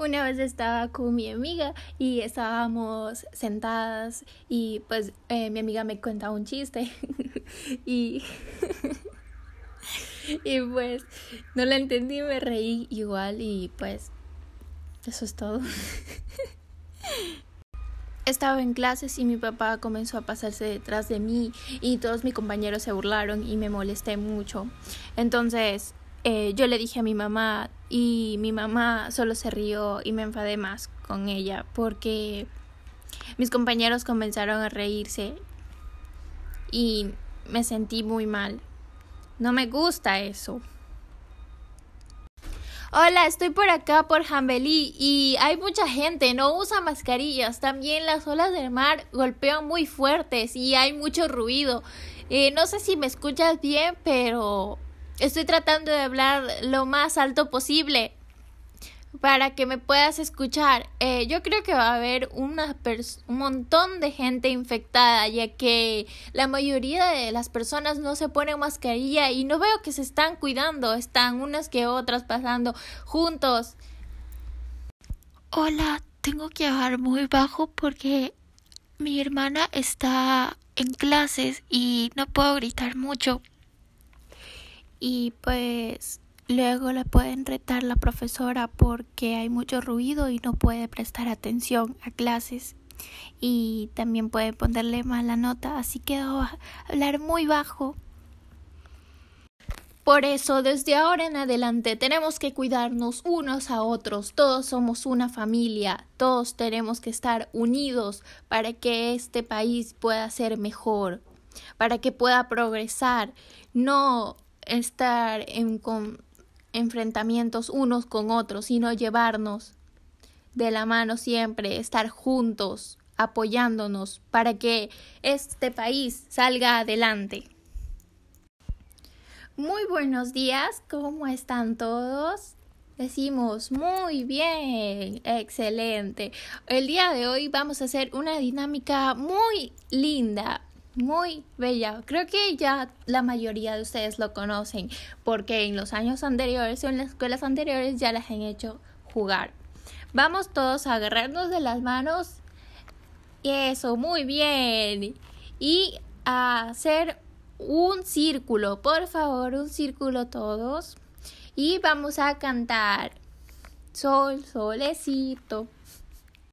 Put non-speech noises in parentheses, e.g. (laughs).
Una vez estaba con mi amiga y estábamos sentadas y pues eh, mi amiga me cuenta un chiste (laughs) y (laughs) y pues no la entendí, me reí igual y pues eso es todo. (laughs) Estaba en clases y mi papá comenzó a pasarse detrás de mí y todos mis compañeros se burlaron y me molesté mucho. Entonces eh, yo le dije a mi mamá y mi mamá solo se rió y me enfadé más con ella porque mis compañeros comenzaron a reírse y me sentí muy mal. No me gusta eso. Hola, estoy por acá por Jambelí y hay mucha gente, no usa mascarillas. También las olas del mar golpean muy fuertes y hay mucho ruido. Eh, no sé si me escuchas bien, pero estoy tratando de hablar lo más alto posible para que me puedas escuchar. Eh, yo creo que va a haber una un montón de gente infectada, ya que la mayoría de las personas no se ponen mascarilla y no veo que se están cuidando, están unas que otras pasando juntos. Hola, tengo que hablar muy bajo porque mi hermana está en clases y no puedo gritar mucho. Y pues Luego le pueden retar la profesora porque hay mucho ruido y no puede prestar atención a clases. Y también puede ponerle mala nota, así que a hablar muy bajo. Por eso, desde ahora en adelante tenemos que cuidarnos unos a otros. Todos somos una familia, todos tenemos que estar unidos para que este país pueda ser mejor, para que pueda progresar, no estar en, con, enfrentamientos unos con otros, sino llevarnos de la mano siempre, estar juntos, apoyándonos para que este país salga adelante. Muy buenos días, ¿cómo están todos? Decimos muy bien, excelente. El día de hoy vamos a hacer una dinámica muy linda, muy bella. Creo que ya la mayoría de ustedes lo conocen porque en los años anteriores o en las escuelas anteriores ya las han hecho jugar. Vamos todos a agarrarnos de las manos. Eso, muy bien. Y a hacer un círculo, por favor, un círculo todos. Y vamos a cantar. Sol, solecito.